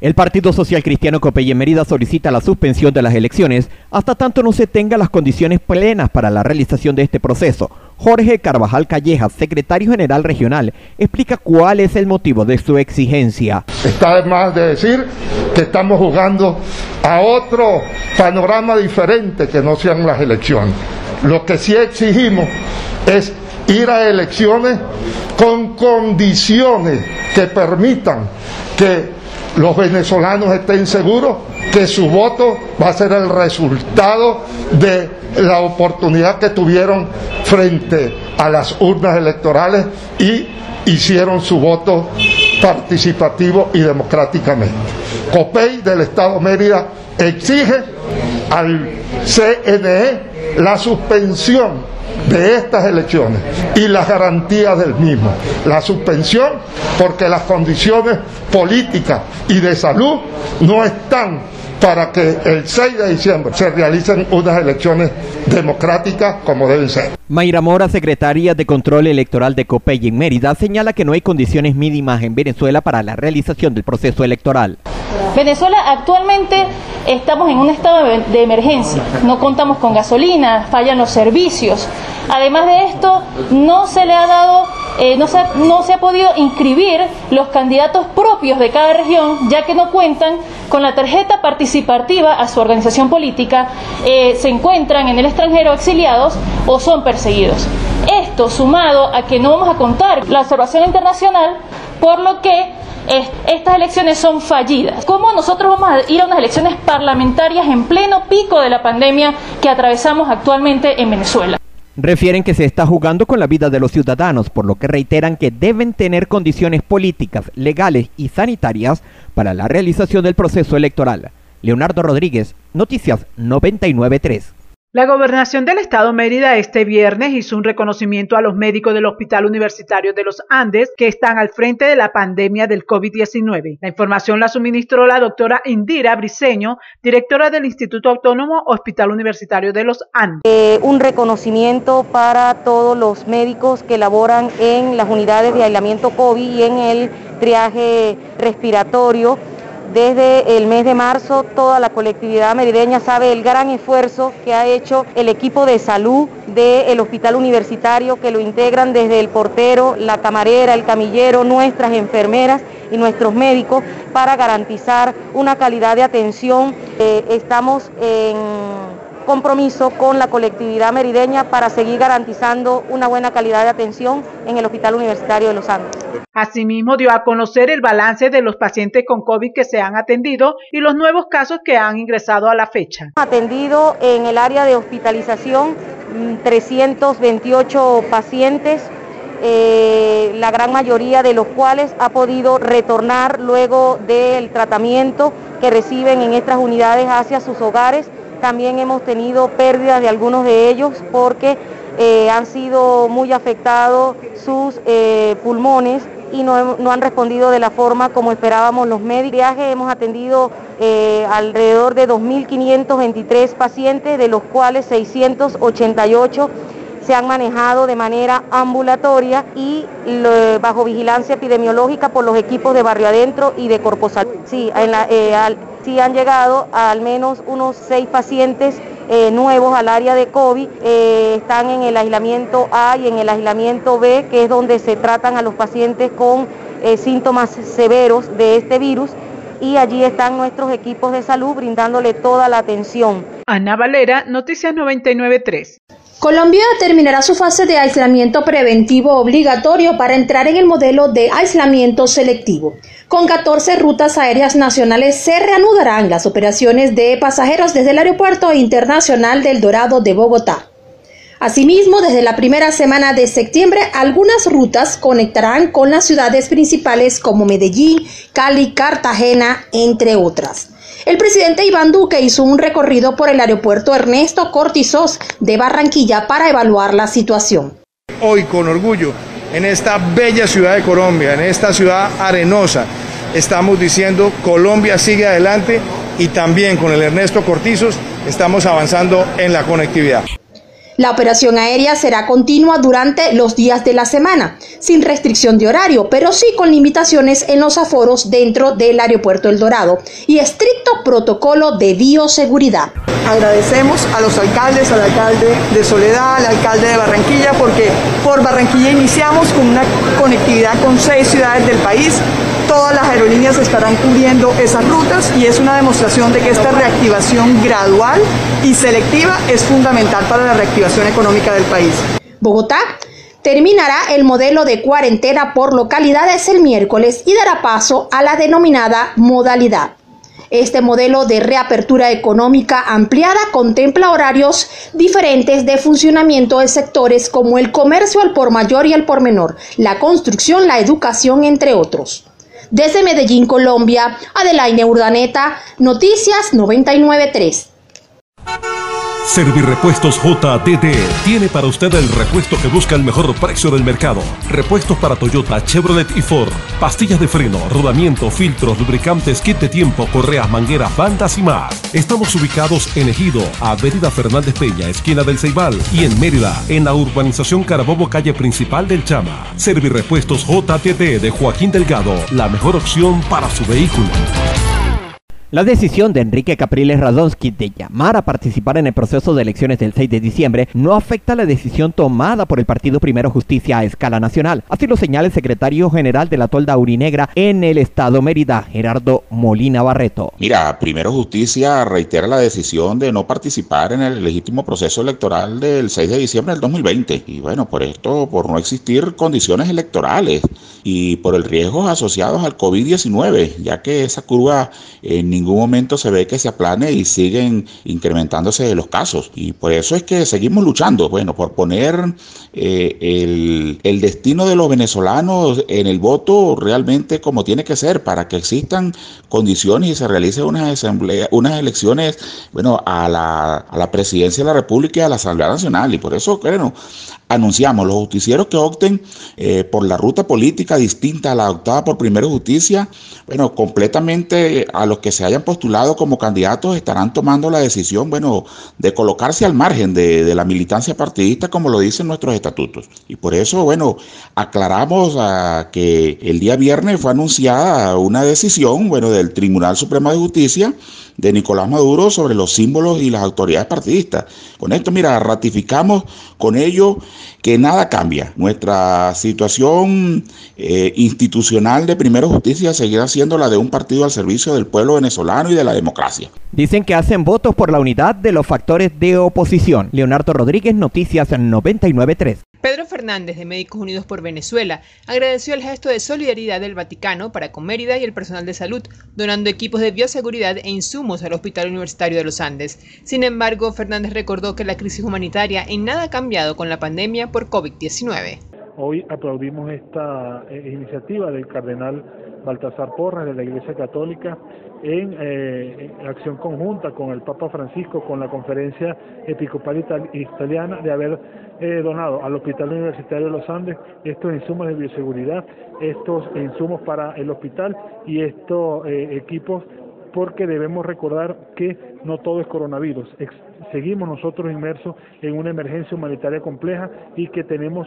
El Partido Social Cristiano Copey en Mérida solicita la suspensión de las elecciones hasta tanto no se tengan las condiciones plenas para la realización de este proceso. Jorge Carvajal Callejas, secretario general regional, explica cuál es el motivo de su exigencia. Está además de decir que estamos jugando a otro panorama diferente que no sean las elecciones. Lo que sí exigimos es ir a elecciones con condiciones que permitan que los venezolanos estén seguros que su voto va a ser el resultado de la oportunidad que tuvieron frente a las urnas electorales y hicieron su voto participativo y democráticamente. COPEI del Estado Mérida exige al CNE la suspensión de estas elecciones y las garantías del mismo. La suspensión porque las condiciones políticas y de salud no están para que el 6 de diciembre se realicen unas elecciones democráticas como deben ser. Mayra Mora, secretaria de Control Electoral de COPEI en Mérida, señala que no hay condiciones mínimas en Venezuela para la realización del proceso electoral. Venezuela actualmente estamos en un estado de emergencia, no contamos con gasolina, fallan los servicios. Además de esto, no se le ha dado, eh, no, se, ha podido inscribir los candidatos propios de cada región, ya que no cuentan con la tarjeta participativa a su organización política, eh, se encuentran en el extranjero exiliados o son perseguidos. Esto sumado a que no vamos a contar la observación internacional, por lo que estas elecciones son fallidas. ¿Cómo nosotros vamos a ir a unas elecciones parlamentarias en pleno pico de la pandemia que atravesamos actualmente en Venezuela? Refieren que se está jugando con la vida de los ciudadanos, por lo que reiteran que deben tener condiciones políticas, legales y sanitarias para la realización del proceso electoral. Leonardo Rodríguez, Noticias 993. La gobernación del estado Mérida este viernes hizo un reconocimiento a los médicos del Hospital Universitario de los Andes que están al frente de la pandemia del COVID-19. La información la suministró la doctora Indira Briceño, directora del Instituto Autónomo Hospital Universitario de los Andes. Eh, un reconocimiento para todos los médicos que laboran en las unidades de aislamiento COVID y en el triaje respiratorio desde el mes de marzo, toda la colectividad merideña sabe el gran esfuerzo que ha hecho el equipo de salud del Hospital Universitario, que lo integran desde el portero, la camarera, el camillero, nuestras enfermeras y nuestros médicos para garantizar una calidad de atención. Eh, estamos en compromiso con la colectividad merideña para seguir garantizando una buena calidad de atención en el Hospital Universitario de Los Andes. Asimismo, dio a conocer el balance de los pacientes con COVID que se han atendido y los nuevos casos que han ingresado a la fecha. Atendido en el área de hospitalización 328 mm, pacientes, eh, la gran mayoría de los cuales ha podido retornar luego del tratamiento que reciben en estas unidades hacia sus hogares también hemos tenido pérdidas de algunos de ellos porque eh, han sido muy afectados sus eh, pulmones y no, han respondido de la forma como esperábamos los médicos. hemos atendido eh, alrededor de 2.523 pacientes, de los cuales 688 se han manejado de manera ambulatoria y bajo vigilancia epidemiológica por los equipos de Barrio Adentro y de Corposal. Sí han llegado al menos unos seis pacientes eh, nuevos al área de COVID, eh, están en el aislamiento A y en el aislamiento B, que es donde se tratan a los pacientes con eh, síntomas severos de este virus y allí están nuestros equipos de salud brindándole toda la atención. Ana Valera, Noticias 993. Colombia terminará su fase de aislamiento preventivo obligatorio para entrar en el modelo de aislamiento selectivo. Con 14 rutas aéreas nacionales se reanudarán las operaciones de pasajeros desde el Aeropuerto Internacional del Dorado de Bogotá. Asimismo, desde la primera semana de septiembre, algunas rutas conectarán con las ciudades principales como Medellín, Cali, Cartagena, entre otras. El presidente Iván Duque hizo un recorrido por el aeropuerto Ernesto Cortizos de Barranquilla para evaluar la situación. Hoy con orgullo, en esta bella ciudad de Colombia, en esta ciudad arenosa, estamos diciendo Colombia sigue adelante y también con el Ernesto Cortizos estamos avanzando en la conectividad. La operación aérea será continua durante los días de la semana, sin restricción de horario, pero sí con limitaciones en los aforos dentro del aeropuerto El Dorado y estricto protocolo de bioseguridad. Agradecemos a los alcaldes, al alcalde de Soledad, al alcalde de Barranquilla, porque por Barranquilla iniciamos con una conectividad con seis ciudades del país todas las aerolíneas estarán cubriendo esas rutas y es una demostración de que esta reactivación gradual y selectiva es fundamental para la reactivación económica del país. Bogotá terminará el modelo de cuarentena por localidades el miércoles y dará paso a la denominada modalidad. Este modelo de reapertura económica ampliada contempla horarios diferentes de funcionamiento de sectores como el comercio al por mayor y al por menor, la construcción, la educación, entre otros. Desde Medellín, Colombia, Adelaine Urdaneta, Noticias 993. Servirepuestos JDD tiene para usted el repuesto que busca el mejor precio del mercado. Repuestos para Toyota, Chevrolet y Ford. Pastillas de freno, rodamiento, filtros, lubricantes, kit de tiempo, correas, mangueras, bandas y más. Estamos ubicados en Ejido, Avenida Fernández Peña, esquina del Ceibal. Y en Mérida, en la urbanización Carabobo, calle principal del Chama. Servirepuestos JDD de Joaquín Delgado, la mejor opción para su vehículo. La decisión de Enrique Capriles Radonsky de llamar a participar en el proceso de elecciones del 6 de diciembre no afecta la decisión tomada por el Partido Primero Justicia a escala nacional. Así lo señala el secretario general de la Tolda Urinegra en el Estado Mérida, Gerardo Molina Barreto. Mira, Primero Justicia reitera la decisión de no participar en el legítimo proceso electoral del 6 de diciembre del 2020. Y bueno, por esto, por no existir condiciones electorales y por el riesgo asociados al COVID-19, ya que esa curva en ningún momento se ve que se aplane y siguen incrementándose los casos. Y por eso es que seguimos luchando, bueno, por poner eh, el, el, destino de los venezolanos en el voto realmente como tiene que ser, para que existan condiciones y se realicen unas, unas elecciones, bueno, a la, a la presidencia de la República y a la Asamblea Nacional. Y por eso, bueno, anunciamos los justicieros que opten eh, por la ruta política distinta a la adoptada por Primero Justicia, bueno, completamente a los que se hayan postulado como candidatos estarán tomando la decisión, bueno, de colocarse al margen de, de la militancia partidista como lo dicen nuestros estatutos. Y por eso, bueno, aclaramos a que el día viernes fue anunciada una decisión, bueno, del Tribunal Supremo de Justicia de Nicolás Maduro sobre los símbolos y las autoridades partidistas. Con esto, mira, ratificamos con ello que nada cambia. Nuestra situación eh, institucional de Primero Justicia seguirá siendo la de un partido al servicio del pueblo venezolano y de la democracia. Dicen que hacen votos por la unidad de los factores de oposición. Leonardo Rodríguez, Noticias 993. Pedro Fernández, de Médicos Unidos por Venezuela, agradeció el gesto de solidaridad del Vaticano para con Mérida y el personal de salud, donando equipos de bioseguridad e insumos al Hospital Universitario de los Andes. Sin embargo, Fernández recordó que la crisis humanitaria en nada ha cambiado con la pandemia por COVID-19. Hoy aplaudimos esta eh, iniciativa del cardenal Baltasar Porras de la Iglesia Católica en, eh, acción conjunta con el Papa Francisco, con la Conferencia Episcopal Italiana, de haber eh, donado al Hospital Universitario de los Andes estos insumos de bioseguridad, estos insumos para el hospital y estos eh, equipos porque debemos recordar que no todo es coronavirus. seguimos nosotros inmersos en una emergencia humanitaria compleja y que tenemos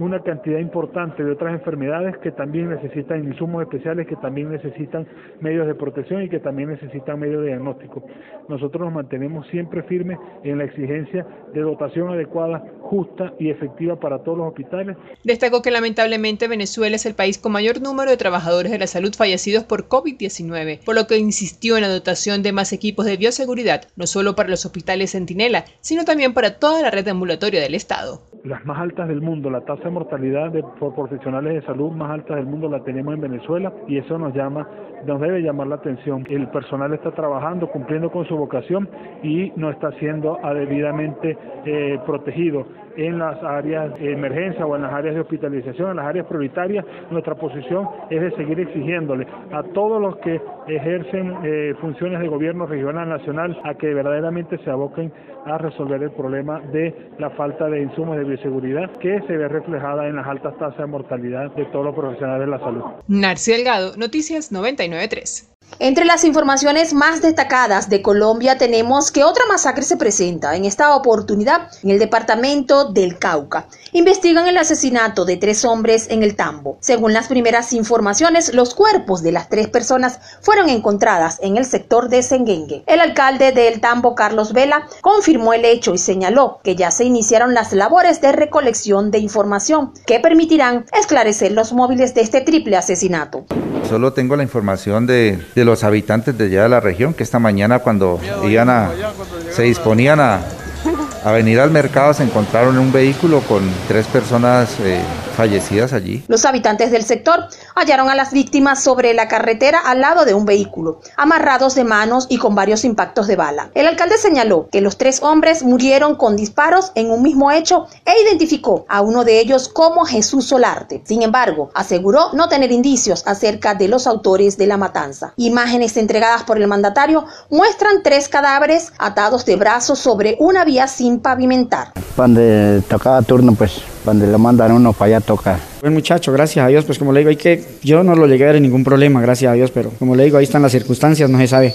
una cantidad importante de otras enfermedades que también necesitan insumos especiales, que también necesitan medios de protección y que también necesitan medios de diagnóstico. Nosotros nos mantenemos siempre firmes en la exigencia de dotación adecuada, justa y efectiva para todos los hospitales. Destacó que lamentablemente Venezuela es el país con mayor número de trabajadores de la salud fallecidos por COVID-19, por lo que insistió en la dotación de más equipos de bioseguridad, no solo para los hospitales Centinela, sino también para toda la red ambulatoria del Estado las más altas del mundo, la tasa mortalidad de, por profesionales de salud más alta del mundo la tenemos en Venezuela y eso nos llama, nos debe llamar la atención. El personal está trabajando, cumpliendo con su vocación y no está siendo debidamente eh, protegido en las áreas de emergencia o en las áreas de hospitalización, en las áreas prioritarias. Nuestra posición es de seguir exigiéndole a todos los que ejercen eh, funciones de gobierno regional, nacional, a que verdaderamente se aboquen a resolver el problema de la falta de insumos de bioseguridad que se ve reflejada en las altas tasas de mortalidad de todos los profesionales de la salud. Narci Delgado, Noticias 993. Entre las informaciones más destacadas de Colombia tenemos que otra masacre se presenta en esta oportunidad en el departamento del Cauca. Investigan el asesinato de tres hombres en el Tambo. Según las primeras informaciones, los cuerpos de las tres personas fueron encontradas en el sector de Sengengue. El alcalde del Tambo, Carlos Vela, confirmó el hecho y señaló que ya se iniciaron las labores de recolección de información que permitirán esclarecer los móviles de este triple asesinato. Solo tengo la información de los habitantes de allá de la región que esta mañana cuando iban a, se disponían a, a venir al mercado se encontraron un vehículo con tres personas eh, fallecidas allí. Los habitantes del sector hallaron a las víctimas sobre la carretera al lado de un vehículo, amarrados de manos y con varios impactos de bala. El alcalde señaló que los tres hombres murieron con disparos en un mismo hecho e identificó a uno de ellos como Jesús Solarte. Sin embargo, aseguró no tener indicios acerca de los autores de la matanza. Imágenes entregadas por el mandatario muestran tres cadáveres atados de brazos sobre una vía sin pavimentar. Cuando tocaba turno, pues cuando lo mandan uno para allá toca. Buen muchacho, gracias a Dios, pues como le digo, hay que, yo no lo llegué a ver ningún problema, gracias a Dios, pero como le digo, ahí están las circunstancias, no se sabe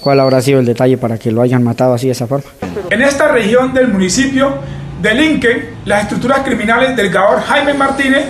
cuál habrá sido el detalle para que lo hayan matado así de esa forma. En esta región del municipio delinquen las estructuras criminales del Gaor Jaime Martínez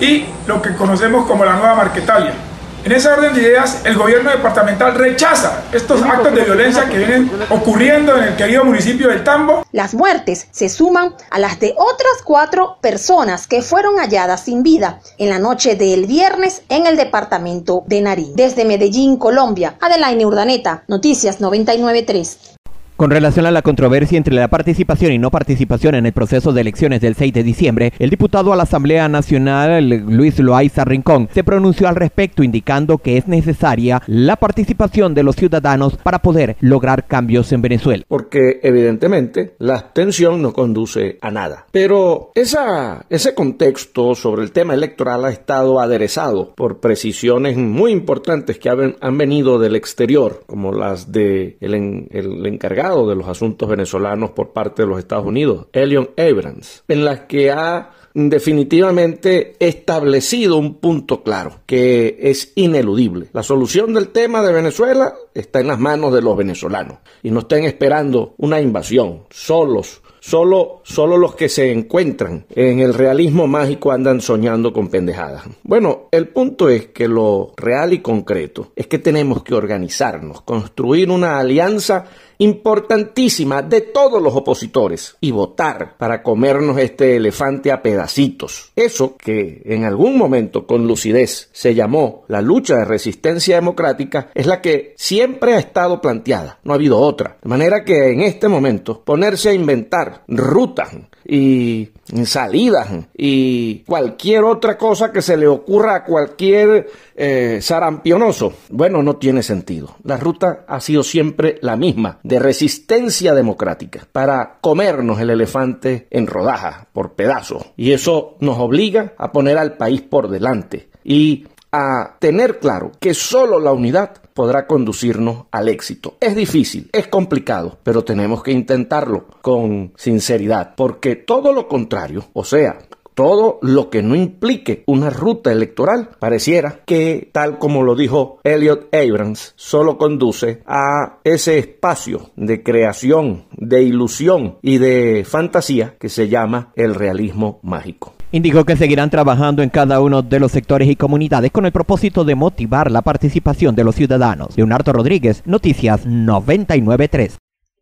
y lo que conocemos como la Nueva Marquetalia. En esa orden de ideas, el gobierno departamental rechaza estos actos de violencia que vienen ocurriendo en el querido municipio del Tambo. Las muertes se suman a las de otras cuatro personas que fueron halladas sin vida en la noche del viernes en el departamento de Nariñ. Desde Medellín, Colombia, Adelaine Urdaneta, Noticias 993. Con relación a la controversia entre la participación y no participación en el proceso de elecciones del 6 de diciembre, el diputado a la Asamblea Nacional, Luis Loaiza Rincón, se pronunció al respecto indicando que es necesaria la participación de los ciudadanos para poder lograr cambios en Venezuela. Porque evidentemente la abstención no conduce a nada. Pero esa, ese contexto sobre el tema electoral ha estado aderezado por precisiones muy importantes que han, venido del exterior, como las de el, el encargado de los asuntos venezolanos por parte de los Estados Unidos, Elion Abrams, en las que ha definitivamente establecido un punto claro, que es ineludible. La solución del tema de Venezuela está en las manos de los venezolanos y no estén esperando una invasión solos Solo, solo los que se encuentran en el realismo mágico andan soñando con pendejadas. Bueno, el punto es que lo real y concreto es que tenemos que organizarnos, construir una alianza importantísima de todos los opositores y votar para comernos este elefante a pedacitos. Eso que en algún momento con lucidez se llamó la lucha de resistencia democrática es la que siempre ha estado planteada, no ha habido otra. De manera que en este momento ponerse a inventar rutas y salidas y cualquier otra cosa que se le ocurra a cualquier eh, sarampionoso, bueno, no tiene sentido. La ruta ha sido siempre la misma, de resistencia democrática, para comernos el elefante en rodajas, por pedazos. Y eso nos obliga a poner al país por delante. Y a tener claro que solo la unidad podrá conducirnos al éxito. Es difícil, es complicado, pero tenemos que intentarlo con sinceridad, porque todo lo contrario, o sea, todo lo que no implique una ruta electoral pareciera que, tal como lo dijo Elliot Abrams, solo conduce a ese espacio de creación, de ilusión y de fantasía que se llama el realismo mágico. Indicó que seguirán trabajando en cada uno de los sectores y comunidades con el propósito de motivar la participación de los ciudadanos. Leonardo Rodríguez, Noticias 993.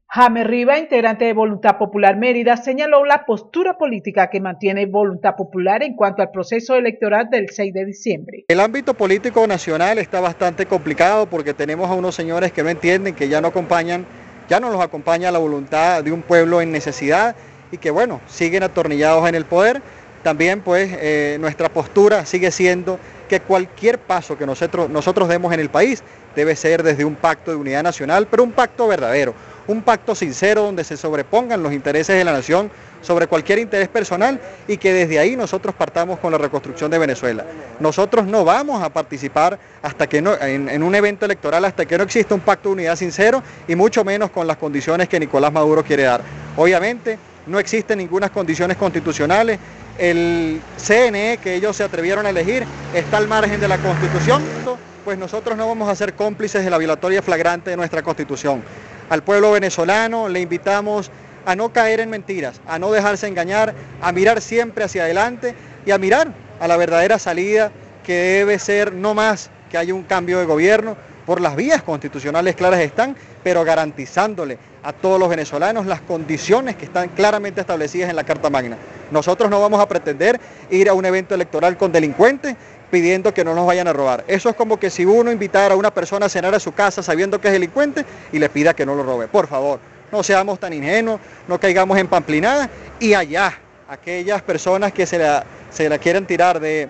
Jaime Riva, integrante de Voluntad Popular Mérida, señaló la postura política que mantiene Voluntad Popular en cuanto al proceso electoral del 6 de diciembre. El ámbito político nacional está bastante complicado porque tenemos a unos señores que no entienden, que ya no acompañan, ya no los acompaña la voluntad de un pueblo en necesidad y que bueno, siguen atornillados en el poder también pues eh, nuestra postura sigue siendo que cualquier paso que nosotros, nosotros demos en el país debe ser desde un pacto de unidad nacional, pero un pacto verdadero, un pacto sincero donde se sobrepongan los intereses de la nación sobre cualquier interés personal y que desde ahí nosotros partamos con la reconstrucción de Venezuela. Nosotros no vamos a participar hasta que en, en un evento electoral hasta que no exista un pacto de unidad sincero y mucho menos con las condiciones que Nicolás Maduro quiere dar. Obviamente no existen ninguna condiciones constitucionales el CNE que ellos se atrevieron a elegir está al margen de la Constitución pues nosotros no vamos a ser cómplices de la violatoria flagrante de nuestra constitución. Al pueblo venezolano le invitamos a no caer en mentiras, a no dejarse engañar, a mirar siempre hacia adelante y a mirar a la verdadera salida que debe ser no más que haya un cambio de gobierno, por las vías constitucionales claras están, pero garantizándole a todos los venezolanos las condiciones que están claramente establecidas en la Carta Magna. Nosotros no vamos a pretender ir a un evento electoral con delincuentes pidiendo que no nos vayan a robar. Eso es como que si uno invitara a una persona a cenar a su casa sabiendo que es delincuente y le pida que no lo robe. Por favor, no seamos tan ingenuos, no caigamos en pamplinada y allá, aquellas personas que se la, se la quieren tirar de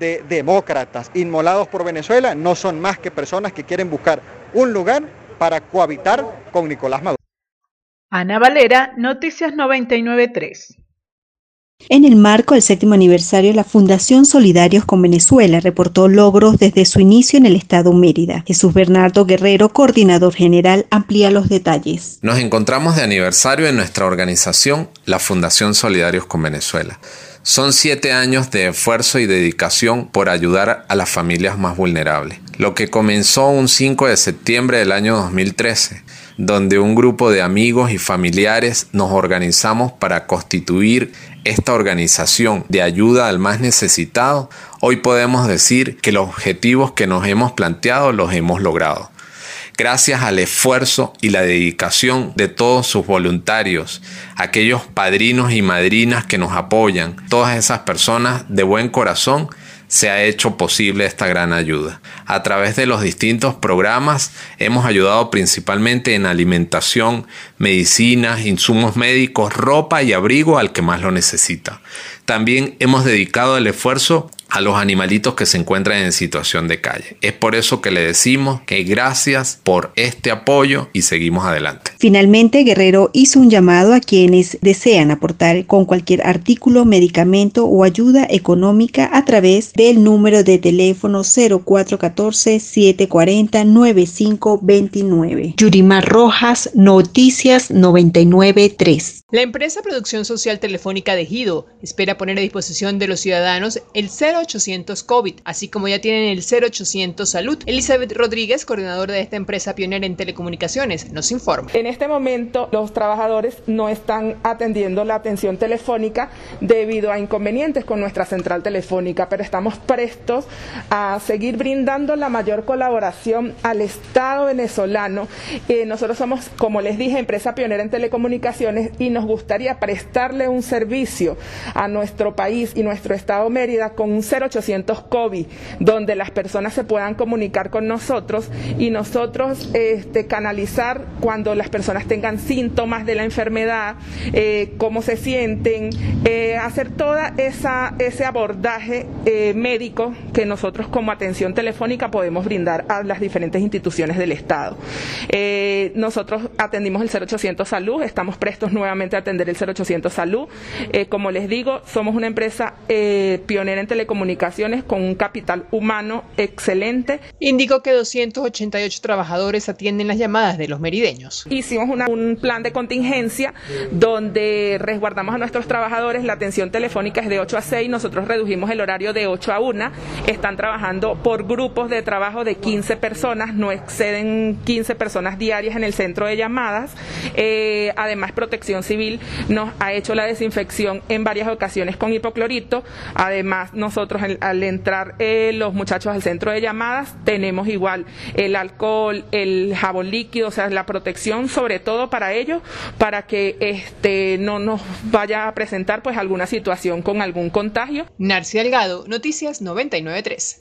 de demócratas inmolados por Venezuela no son más que personas que quieren buscar un lugar para cohabitar con Nicolás Maduro. Ana Valera, Noticias 993. En el marco del séptimo aniversario, la Fundación Solidarios con Venezuela reportó logros desde su inicio en el estado Mérida. Jesús Bernardo Guerrero, coordinador general, amplía los detalles. Nos encontramos de aniversario en nuestra organización, la Fundación Solidarios con Venezuela. Son siete años de esfuerzo y dedicación por ayudar a las familias más vulnerables. Lo que comenzó un 5 de septiembre del año 2013, donde un grupo de amigos y familiares nos organizamos para constituir esta organización de ayuda al más necesitado, hoy podemos decir que los objetivos que nos hemos planteado los hemos logrado. Gracias al esfuerzo y la dedicación de todos sus voluntarios, aquellos padrinos y madrinas que nos apoyan, todas esas personas de buen corazón, se ha hecho posible esta gran ayuda. A través de los distintos programas hemos ayudado principalmente en alimentación, medicinas, insumos médicos, ropa y abrigo al que más lo necesita. También hemos dedicado el esfuerzo a los animalitos que se encuentran en situación de calle. Es por eso que le decimos que gracias por este apoyo y seguimos adelante. Finalmente, Guerrero hizo un llamado a quienes desean aportar con cualquier artículo, medicamento o ayuda económica a través del número de teléfono 0414-740-9529. Yurimar Rojas, Noticias 993. La empresa Producción Social Telefónica de Gido espera poner a disposición de los ciudadanos el 0800 COVID, así como ya tienen el 0800 Salud. Elizabeth Rodríguez, coordinadora de esta empresa pionera en telecomunicaciones, nos informa. En este momento los trabajadores no están atendiendo la atención telefónica debido a inconvenientes con nuestra central telefónica, pero estamos prestos a seguir brindando la mayor colaboración al Estado venezolano. Eh, nosotros somos, como les dije, empresa pionera en telecomunicaciones y nos gustaría prestarle un servicio a nuestro país y nuestro estado Mérida con un 0800 COVID, donde las personas se puedan comunicar con nosotros y nosotros este, canalizar cuando las personas tengan síntomas de la enfermedad, eh, cómo se sienten, eh, hacer esa ese abordaje eh, médico que nosotros como atención telefónica podemos brindar a las diferentes instituciones del Estado. nosotros atendimos el 0800 Salud, estamos prestos nuevamente atender el 0800 Salud. Eh, como les digo, somos una empresa eh, pionera en telecomunicaciones con un capital humano excelente. Indicó que 288 trabajadores atienden las llamadas de los merideños. Hicimos un plan de contingencia donde resguardamos a nuestros trabajadores. La atención telefónica es de 8 a 6. Nosotros redujimos el horario de 8 a 1. Están trabajando por grupos de trabajo de 15 personas. No exceden 15 personas diarias en el centro de llamadas. Eh, además, protección civil nos ha hecho la desinfección en varias ocasiones con hipoclorito. Además, nosotros al entrar eh, los muchachos al centro de llamadas tenemos igual el alcohol, el jabón líquido, o sea, la protección sobre todo para ellos, para que este no nos vaya a presentar pues alguna situación con algún contagio. Narci Delgado, Noticias 993.